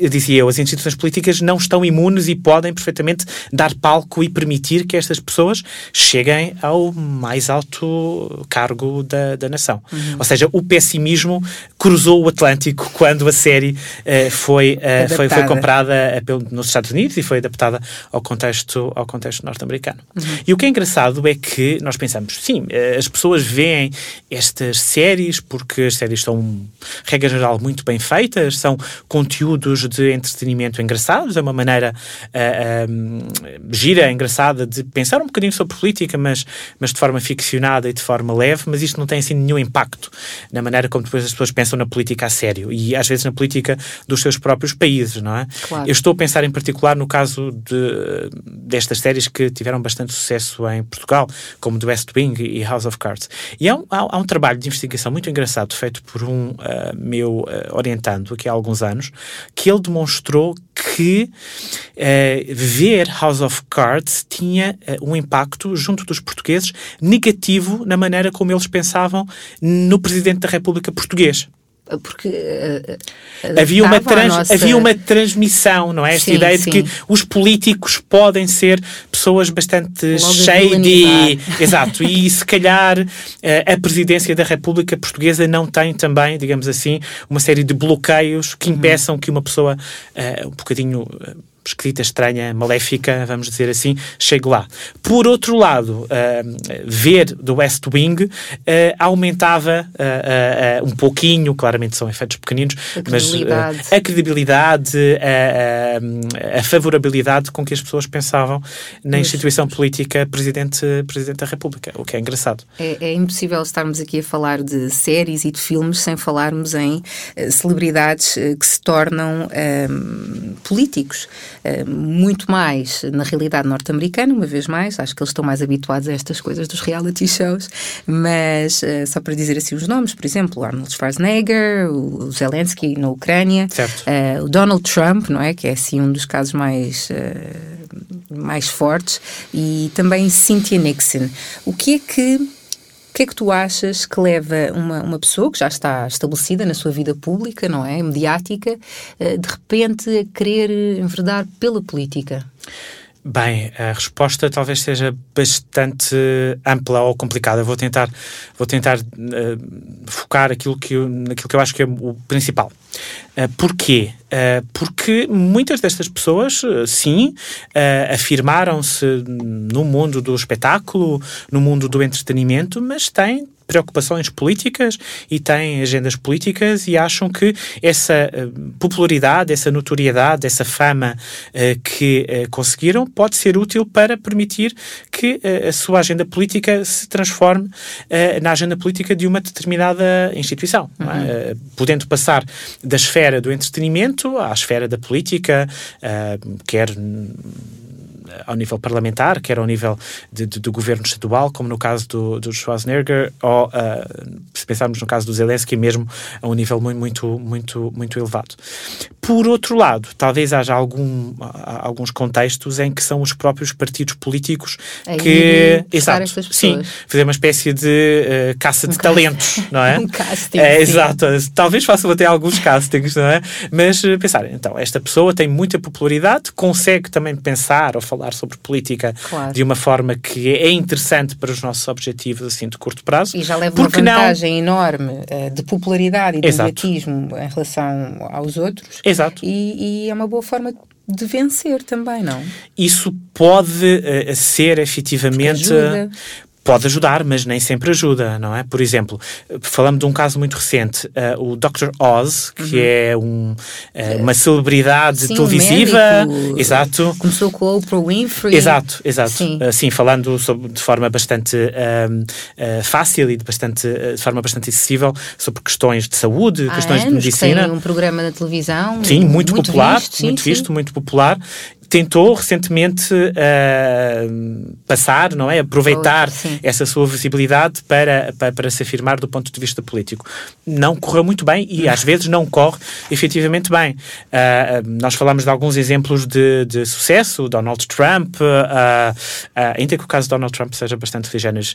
eu dizia eu, as instituições políticas não estão imunes e podem perfeitamente dar palco e permitir que estas pessoas cheguem ao mais alto cargo da, da nação. Ou seja, o pessimismo cruzou o Atlântico quando a série eh, foi, foi, foi comprada eh, nos Estados Unidos e foi adaptada ao contexto, ao contexto norte-americano. E o que é engraçado é que nós pensamos, sim, as pessoas veem estas séries porque as séries são, regra geral, muito bem feitas, são conteúdos de entretenimento engraçados, é uma maneira ah, ah, gira, engraçada de pensar um bocadinho sobre política, mas, mas de forma ficcionada e de forma leve, mas isto não tem assim nenhum impacto na maneira como depois as pessoas pensam na política a sério e às vezes na política dos seus próprios países, não é? Claro. Eu estou a pensar em particular no caso de, destas séries que tiveram bastante sucesso em Portugal, como The West Wing e House of Cards. E há um, há, há um trabalho de investigação muito engraçado feito por um uh, meu uh, orientando aqui há alguns anos, que ele demonstrou que uh, ver House of Cards tinha um impacto junto dos portugueses negativo na maneira como eles pensavam no Presidente da República português porque uh, havia uma, trans, nossa... havia uma transmissão, não é? Esta sim, ideia sim. de que os políticos podem ser pessoas bastante shady. Exato. E se calhar uh, a presidência da República Portuguesa não tem também, digamos assim, uma série de bloqueios que uhum. impeçam que uma pessoa uh, um bocadinho escrita estranha, maléfica, vamos dizer assim, chegue lá. Por outro lado, uh, ver do West Wing uh, aumentava uh, um pouquinho, claramente são efeitos pequeninos, a mas a credibilidade, a, a, favorabilidade com que as pessoas pensavam na instituição política presidente, presidente da República, o que é engraçado. É, é impossível estarmos aqui a falar de séries e de filmes sem falarmos em celebridades que se tornam políticos. Eh, muito mais na realidade norte-americana, uma vez mais, acho que eles estão mais habituados a estas coisas dos reality shows, mas uh, só para dizer assim os nomes, por exemplo, Arnold Schwarzenegger, o Zelensky na Ucrânia, uh, o Donald Trump, não é? Que é assim um dos casos mais. mais fortes e também Cynthia Nixon. O que é que que é que tu achas que leva uma, uma pessoa que já está estabelecida na sua vida pública, não é? Mediática, eh, de repente a querer enverdar pela política? Bem, a resposta talvez seja bastante ampla ou complicada. Vou tentar, vou tentar uh, focar aquilo que eu, naquilo que eu acho que é o principal. Uh, porquê? Uh, porque muitas destas pessoas, uh, sim, afirmaram-se no mundo do espetáculo, no mundo do entretenimento, mas têm preocupações políticas e têm agendas políticas e acham que essa popularidade, essa notoriedade, essa fama uh, que uh, conseguiram pode ser útil para permitir que a sua agenda política se transforme na agenda política de uma determinada instituição, é? uhum. é? podendo passar da esfera do entretenimento à esfera da política, quer ao nível parlamentar, quer ao nível de, de, do governo estadual, como no caso do, do Schwarzenegger, ou uh, se pensarmos no caso do Zelensky, mesmo a um nível muito, muito, muito, muito elevado. Por outro lado, talvez haja algum, alguns contextos em que são os próprios partidos políticos que. Exato, sim, fazer uma espécie de uh, caça um de talentos, não é? [LAUGHS] um casting. É, exato, talvez façam até alguns castings, não é? Mas uh, pensar, então, esta pessoa tem muita popularidade, consegue também pensar ou falar sobre política claro. de uma forma que é interessante para os nossos objetivos assim de curto prazo. E já leva uma vantagem não... enorme uh, de popularidade e de mediatismo em relação aos outros. Exato. Exato. E, e é uma boa forma de vencer também, não? Isso pode uh, ser efetivamente pode ajudar, mas nem sempre ajuda, não é? Por exemplo, falando de um caso muito recente, uh, o Dr. Oz, que uhum. é um, uh, uma celebridade sim, televisiva, exato. Começou com a Oprah Winfrey. Exato, exato. Sim, uh, sim falando sobre, de forma bastante fácil e de, bastante, de forma bastante acessível sobre questões de saúde, Há questões de medicina. Tem um programa na televisão. Sim, muito, muito popular, visto, sim, muito visto, muito popular tentou recentemente uh, passar, não é? Aproveitar essa sua visibilidade para, para, para, se afirmar do ponto de vista político. Não correu muito bem e às vezes não corre efetivamente bem. Uh, nós falamos de alguns exemplos de, de sucesso, Donald Trump, uh, ainda que o caso de Donald Trump seja bastante ligeiros,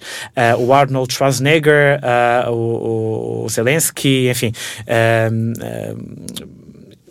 o Arnold Schwarzenegger, o, o, Zelensky, enfim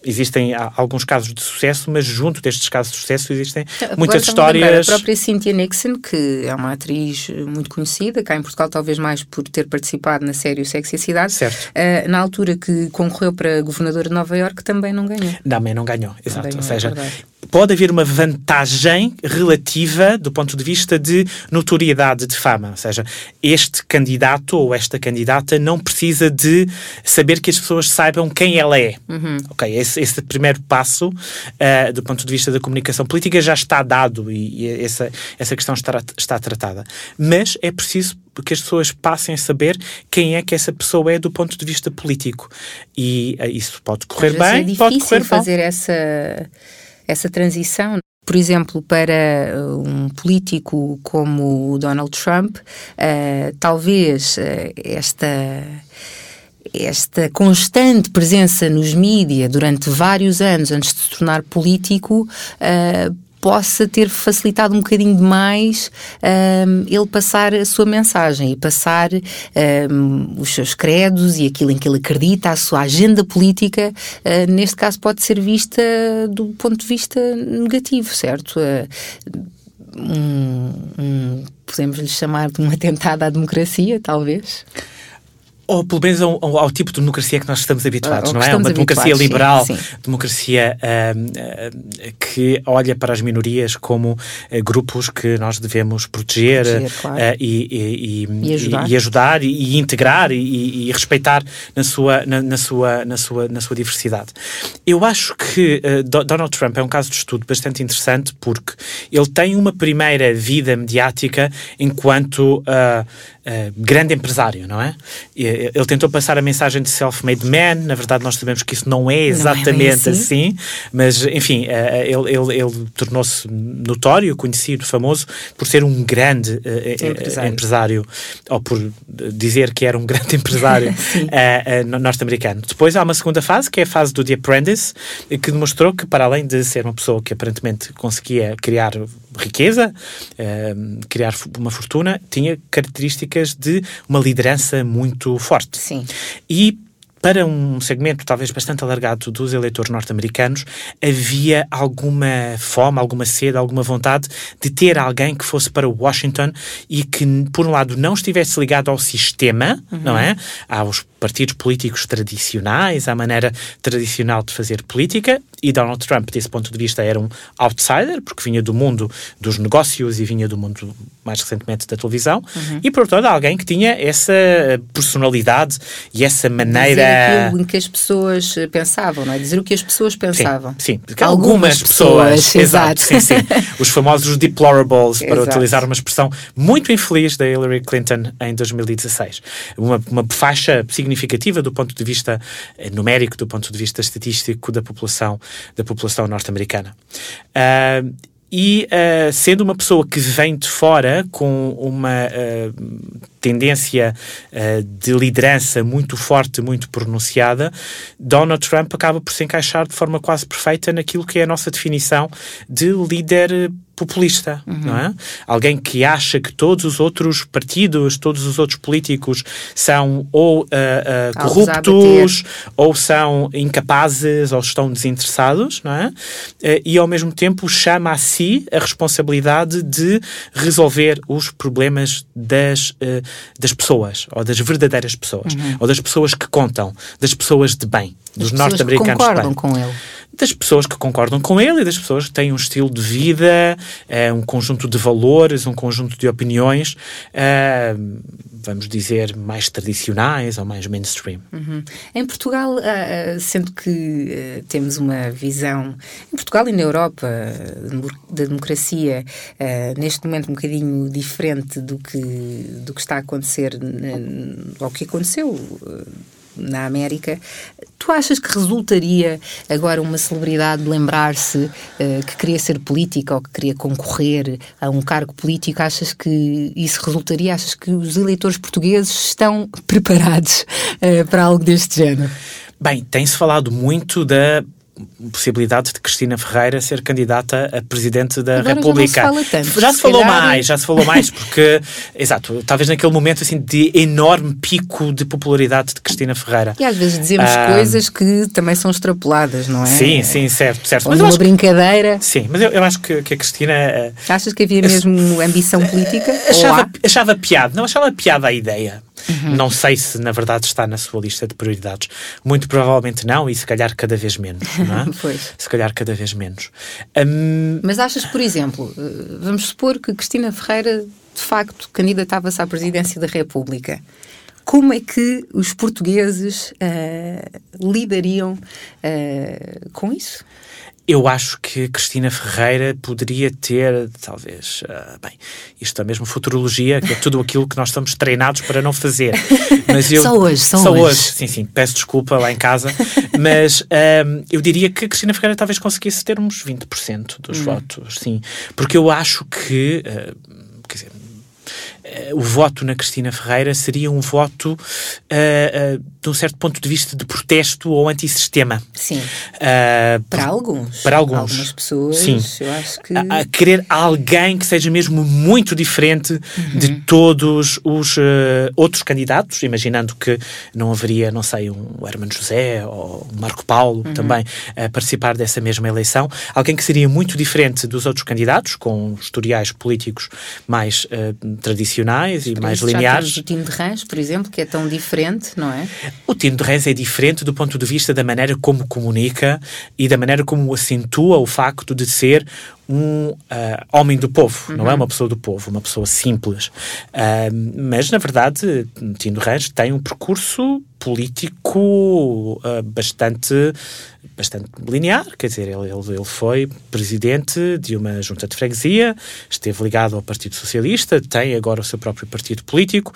existem alguns casos de sucesso, mas junto destes casos de sucesso existem Agora muitas histórias. A própria Cynthia Nixon, que é uma atriz muito conhecida, cá em Portugal, talvez mais por ter participado na série O Sexo e a Cidade, uh, na altura que concorreu para governadora de Nova Iorque, também não ganhou. Também não ganhou, exato. Ou seja, é pode haver uma vantagem relativa do ponto de vista de notoriedade, de fama. Ou seja, este candidato ou esta candidata não precisa de saber que as pessoas saibam quem ela é. Uhum. Ok, esse, esse, primeiro passo, uh, do ponto de vista da comunicação política, já está dado e, e essa, essa questão está, está tratada. Mas é preciso que as pessoas passem a saber quem é que essa pessoa é do ponto de vista político. E uh, isso pode correr bem, é pode correr fazer mal. essa essa transição. Por exemplo, para uh, um político como o Donald Trump, uh, talvez uh, esta esta constante presença nos mídias durante vários anos antes de se tornar político uh, possa ter facilitado um bocadinho demais um, ele passar a sua mensagem e passar um, os seus credos e aquilo em que ele acredita, a sua agenda política, uh, neste caso pode ser vista do ponto de vista negativo, certo? Uh, um, um podemos lhe chamar de um atentado à democracia, talvez? Ou pelo menos ao, ao, ao, tipo de democracia que nós estamos habituados, ou não é? Uma democracia liberal, sim, sim. democracia uh, uh, que olha para as minorias como uh, grupos que nós devemos proteger, proteger claro. e, e, e, ajudar e, ajudar, e, integrar e, respeitar na sua, na, na, sua, na, sua, na sua diversidade. Eu acho que Donald Trump é um caso de estudo bastante interessante porque ele tem uma primeira vida mediática enquanto grande empresário, não é? Ele tentou passar a mensagem de self-made man, na verdade nós sabemos que isso não é exatamente não é assim. assim. mas enfim, uh, ele, ele, ele tornou-se notório, conhecido, famoso por ser um grande uh, empresário. empresário. ou por dizer que era um grande [LAUGHS] empresário [LAUGHS] norte-americano. Depois há uma segunda fase, que é a fase do The Apprentice, que demonstrou que, para além de ser uma pessoa que aparentemente conseguia criar riqueza, criar uma fortuna, tinha características características de uma liderança muito forte. Sim. E para um segmento talvez bastante alargado dos eleitores norte-americanos, havia alguma fome, alguma sede, alguma vontade de ter alguém que fosse para Washington e que, por um lado, não estivesse ligado ao sistema, uhum. não é? Aos partidos políticos tradicionais, à maneira tradicional de fazer política, e Donald Trump, desse ponto de vista, era um outsider, porque vinha do mundo dos negócios e vinha do mundo, mais recentemente, da televisão, uhum. e, por outro lado, alguém que tinha essa personalidade e essa maneira dizer que as pessoas pensavam, não é? Dizer o que as pessoas pensavam. Sim, sim. Algumas, Algumas pessoas, pessoas exato. sim, sim. Os famosos deplorables, para exato. utilizar uma expressão muito infeliz da Hillary Clinton em 2016. Uma, uma faixa significativa do ponto de vista eh, numérico, do ponto de vista estatístico da população, da população norte-americana. Uh, e uh, sendo uma pessoa que vem de fora com uma uh, tendência uh, de liderança muito forte, muito pronunciada, Donald Trump acaba por se encaixar de forma quase perfeita naquilo que é a nossa definição de líder populista, uhum. não é? Alguém que acha que todos os outros partidos, todos os outros políticos são ou uh, uh, corruptos, ou são incapazes, ou estão desinteressados, não é? Uh, e ao mesmo tempo chama a si a responsabilidade de resolver os problemas das, das pessoas, ou das verdadeiras pessoas, uhum. ou das pessoas que contam, das pessoas de bem, dos norte-americanos de bem. com ele das pessoas que concordam com ele e das pessoas que têm um estilo de vida, uh, um conjunto de valores, um conjunto de opiniões, uh, vamos dizer, mais tradicionais ou mais mainstream. Uhum. Em Portugal, uh, sendo que temos uma visão, em Portugal e na Europa, da democracia, neste momento um bocadinho diferente do que, do que está a acontecer, ou que aconteceu na América, tu achas que resultaria agora uma celebridade lembrar-se uh, que queria ser política ou que queria concorrer a um cargo político? Achas que isso resultaria? Achas que os eleitores portugueses estão preparados uh, para algo deste género? Bem, tem-se falado muito da possibilidade de Cristina Ferreira ser candidata a presidente da Agora República. Já, se, tanto, já se, falou calhar... mais, já se falou mais, porque, [LAUGHS] exato, talvez naquele momento assim de enorme pico de popularidade de Cristina Ferreira. E às vezes dizemos ah, coisas que também são extrapoladas, não é? Sim, sim, certo, certo. Ou mas uma brincadeira. Que, sim, mas eu, eu acho que, que, a Cristina. Achas que havia mesmo ambição política? Achava, achava piada, não achava piada a ideia. Uhum. Não sei se na verdade está na sua lista de prioridades. Muito provavelmente não, e se calhar cada vez menos. Não é? [LAUGHS] pois. Se calhar cada vez menos. Um... Mas achas, por exemplo, eh, vamos supor que Cristina Ferreira de facto candidatava-se à presidência da República. Como é que os portugueses uh, lidariam uh, com isso? Eu acho que Cristina Ferreira poderia ter, talvez, uh, bem, isto é mesmo futurologia, que é tudo aquilo que nós estamos treinados para não fazer. [LAUGHS] Mas eu, só hoje, só, só hoje. hoje. Sim, sim, peço desculpa lá em casa, mas uh, eu diria que Cristina Ferreira talvez conseguisse ter uns 20% dos hum. votos, sim, porque eu acho que, uh, uh, o voto na Cristina Ferreira seria um voto, uh, de um certo ponto de vista, de protesto ou antissistema. Sim. para alguns. Para alguns. Algumas pessoas, Sim. eu acho que... A, a querer alguém que seja mesmo muito diferente Uhum. de todos os outros candidatos, imaginando que não haveria, não sei, um Hermano José ou um Marco Paulo Uhum. também a participar dessa mesma eleição. Alguém que seria muito diferente dos outros candidatos, com historiais políticos mais uh, tradicionais e mais lineares. O time de Rãs, por exemplo, que é tão diferente, não é? O Tino de Reis é diferente do ponto de vista da maneira como comunica e da maneira como acentua o facto de ser um uh, homem do povo, uhum. não é uma pessoa do povo, uma pessoa simples. Uh, mas, na verdade, Tino Reis tem um percurso político uh, bastante, bastante linear, quer dizer, ele, ele, foi presidente de uma junta de freguesia, esteve ligado ao Partido Socialista, tem agora o seu próprio partido político.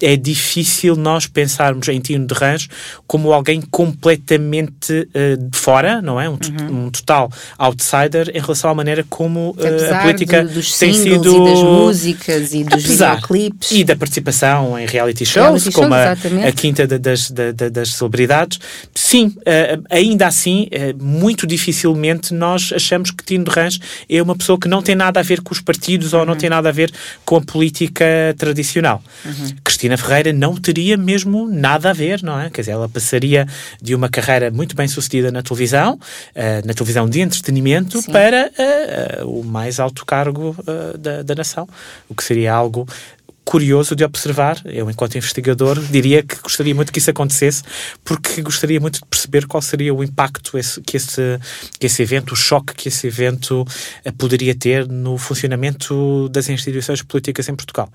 É difícil nós pensarmos em Tino de Rãs como alguém completamente de fora, não é? Um, uhum. um, total outsider em relação à maneira como Apesar a política dos tem sido e das músicas e dos Apesar, videoclipes e da participação em reality shows, reality como shows, a, a, quinta de, das, de, de, das celebridades, sim, uh, ainda assim, uh, muito dificilmente nós achamos que Tino de Rãs é uma pessoa que não tem nada a ver com os partidos uhum. ou não tem nada a ver com a política tradicional. Uhum. Cristina Ferreira não teria mesmo nada a ver, não é? Quer dizer, ela passaria de uma carreira muito bem sucedida na televisão, uh, na televisão de entretenimento, sim. para o mais alto cargo da, da nação, o que seria algo curioso de observar. Eu, enquanto investigador, diria que gostaria muito que isso acontecesse, porque gostaria muito de perceber qual seria o impacto esse, que, esse, que esse evento, o choque que esse evento poderia ter no funcionamento das instituições políticas em Portugal.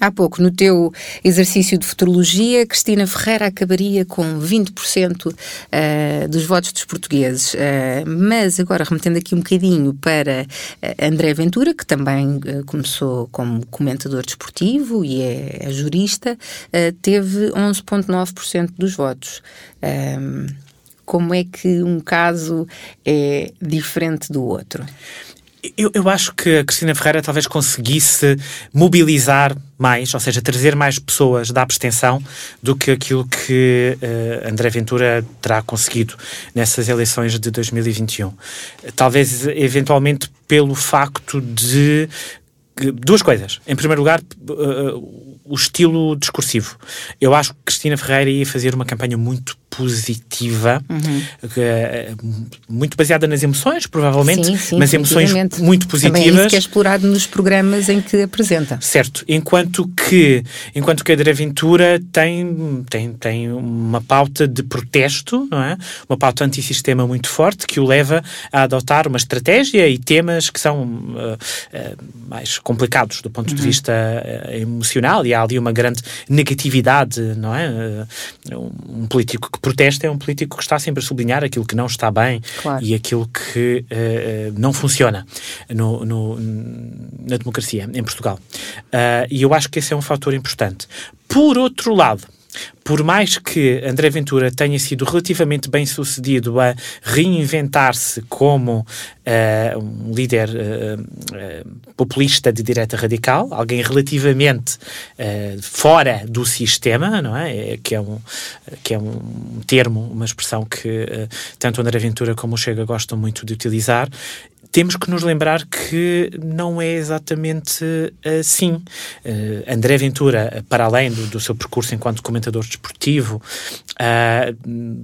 Há pouco, no teu exercício de futurologia, Cristina Ferreira acabaria com 20% uh, dos votos dos portugueses. Uh, mas agora, remetendo aqui um bocadinho para uh, André Ventura, que também começou como comentador desportivo e é, é jurista, teve 11,9% dos votos. como é que um caso é diferente do outro? Eu, eu, acho que a Cristina Ferreira talvez conseguisse mobilizar mais, ou seja, trazer mais pessoas da abstenção do que aquilo que uh, André Ventura terá conseguido nessas eleições de 2021. Talvez, eventualmente, pelo facto de. Duas coisas. Em primeiro lugar, uh, o estilo discursivo. Eu acho que Cristina Ferreira ia fazer uma campanha muito positiva, uhum. muito baseada nas emoções, provavelmente, sim, sim, mas emoções muito positivas. Também é isso que é explorado nos programas em que apresenta. Certo, enquanto que, enquanto que a André Ventura tem, tem, tem uma pauta de protesto, não é? Uma pauta antissistema muito forte que o leva a adotar uma estratégia e temas que são uh, uh, mais complicados do ponto uhum. de vista uh, emocional e há ali uma grande negatividade, não é? um político que protesta é um político que está sempre a sublinhar aquilo que não está bem claro. e aquilo que uh, não funciona no, no, na democracia em Portugal. Uh, e eu acho que esse é um fator importante. Por outro lado, por mais que André Ventura tenha sido relativamente bem sucedido a reinventar-se como uh, um líder uh, uh, populista de direita radical, alguém relativamente fora do sistema, não é? Que é um, que é um termo, uma expressão que tanto André Ventura como o Chega gostam muito de utilizar, temos que nos lembrar que não é exatamente assim. Uh, André Ventura, para além do, do, seu percurso enquanto comentador desportivo, uh,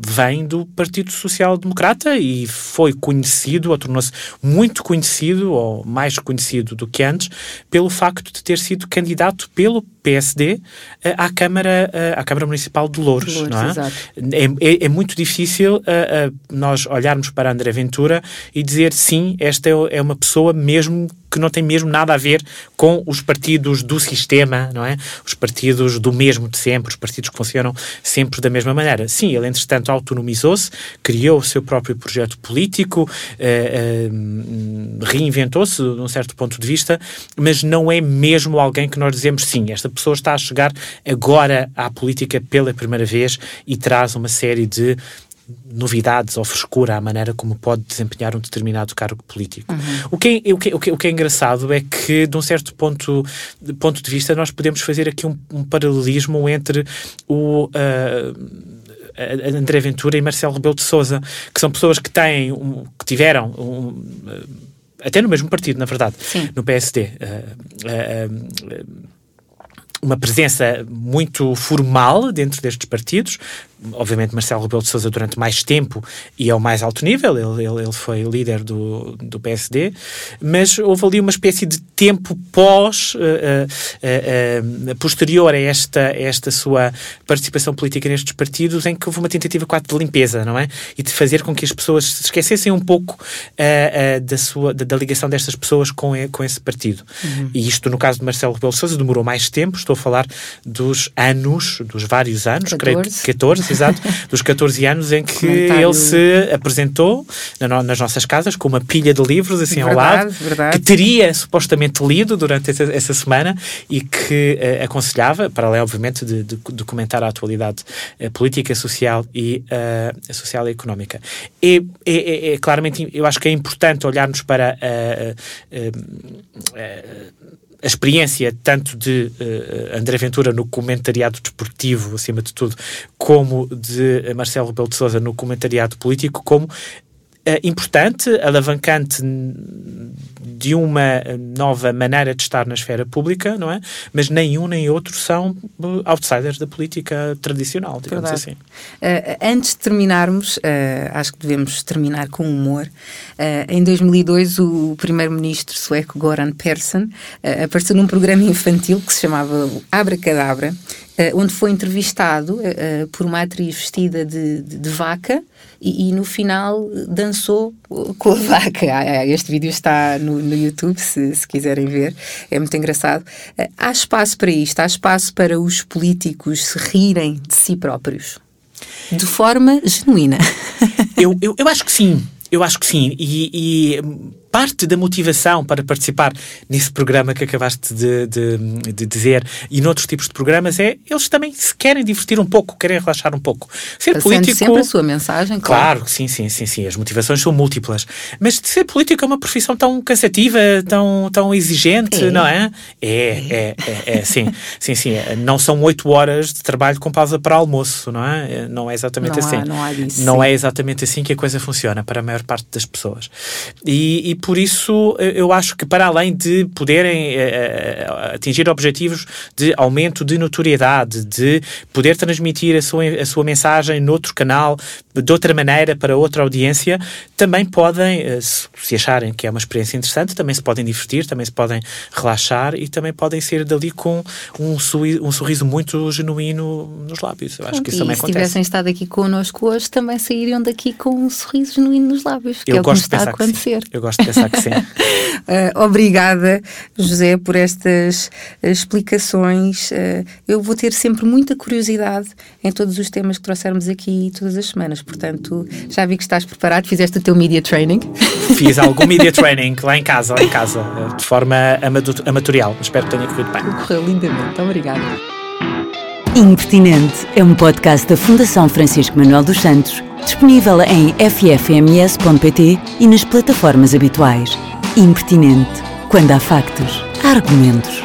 vem do Partido Social Democrata e foi conhecido, ou tornou-se muito conhecido, ou mais conhecido do que antes, pelo facto de ter sido candidato pelo PSD uh, à Câmara, à Câmara Municipal de Louros. É? É, é, é, muito difícil nós olharmos para André Ventura e dizer sim, esta é uma pessoa mesmo que não tem mesmo nada a ver com os partidos do sistema, não é? Os partidos do mesmo de sempre, os partidos que funcionam sempre da mesma maneira. Sim, ele entretanto autonomizou-se, criou o seu próprio projeto político, eh, eh, reinventou-se de um certo ponto de vista, mas não é mesmo alguém que nós dizemos sim, esta pessoa está a chegar agora à política pela primeira vez e traz uma série de novidades ou frescura à maneira como pode desempenhar um determinado cargo político. Uhum. O, que é, o, que, o, que, o que é engraçado é que, de um certo ponto de, ponto de vista, nós podemos fazer aqui um, um paralelismo entre o. Uh, André Ventura e Marcelo Rebelo de Sousa, que são pessoas que têm, um, que tiveram um, até no mesmo partido, na verdade, Sim. no PSD. Uh, uh, uma presença muito formal dentro destes partidos, obviamente Marcelo Rebelo de Sousa durante mais tempo e ao mais alto nível, ele, ele, ele, foi líder do, do PSD, mas houve ali uma espécie de tempo pós, uh, uh, uh, posterior a esta, esta sua participação política nestes partidos, em que houve uma tentativa quase de limpeza, não é? E de fazer com que as pessoas se esquecessem um pouco da, sua, da, da, ligação destas pessoas com, com esse partido. Uhum. E isto, no caso de Marcelo Rebelo de Sousa, demorou mais tempo, estou a falar dos anos, dos vários anos, 14. creio que 14, exato, [LAUGHS] dos 14 anos em que ele se apresentou na, nas nossas casas com uma pilha de livros assim verdade, ao lado, verdade. que teria supostamente lido durante essa, essa semana e que uh, aconselhava, para além, obviamente, de, de, de comentar a atualidade uh, política, social e, uh, social e económica. E, é, é, é, claramente, eu acho que é importante olharmos para a experiência tanto de uh, André Ventura no comentariado desportivo, acima de tudo, como de Marcelo Rebelo de Sousa no comentariado político, como importante, alavancante de uma nova maneira de estar na esfera pública, não é? Mas nenhum nem outro são uh, outsiders da política tradicional, digamos Verdade. assim. Uh, antes de terminarmos, uh, acho que devemos terminar com humor. em 2002, o primeiro-ministro sueco Goran Persson apareceu num programa infantil que se chamava Abra Cadabra, onde foi entrevistado por uma atriz vestida de, de, de vaca e, e, no final dançou com a vaca. Ah, ah, este vídeo está no, no YouTube, se, se, quiserem ver, é muito engraçado. Há espaço para isto, há espaço para os políticos se rirem de si próprios. De forma genuína. eu, eu, eu acho que sim. Eu acho que sim. E, e parte da motivação para participar nesse programa que acabaste de, de, de, dizer e noutros tipos de programas é eles também se querem divertir um pouco, querem relaxar um pouco. Ser Passando político. sempre a sua mensagem, claro. Claro, sim, sim, sim, sim. As motivações são múltiplas. Mas ser político é uma profissão tão cansativa, tão, tão exigente, é. não é? É, é, é, é, [LAUGHS] sim, sim, sim. Não são oito horas de trabalho com pausa para almoço, não é? Não é exatamente não assim. Há, não há disso, não é exatamente assim que a coisa funciona para a maior parte das pessoas. E, e por isso eu acho que para além de poderem uh, atingir objetivos de aumento de notoriedade, de poder transmitir a sua, a sua mensagem noutro canal, de outra maneira, para outra audiência, também podem, uh, se acharem que é uma experiência interessante, também se podem divertir, também se podem relaxar e também podem ser dali com um, um sorriso muito genuíno nos lábios. Eu acho que isso também se acontece. Se tivessem estado aqui connosco hoje, também sairiam daqui com um sorriso genuíno nos lábios, que eu é o que está a acontecer. Eu gosto de pensar que sim. Uh, [LAUGHS] obrigada, José, por estas uh, explicações. Uh, eu vou ter sempre muita curiosidade em todos os temas que trouxermos aqui todas as semanas. Portanto, já vi que estás preparado, fizeste o teu media training. [LAUGHS] Fiz algum [LAUGHS] media training lá em casa, lá em casa, de forma amatorial. Espero que tenha corrido bem. Correu lindamente. Obrigada. Impertinente é um podcast da Fundação Francisco Manuel dos Santos, disponível em ffms.pt e nas plataformas habituais. Impertinente. Quando há factos, há argumentos.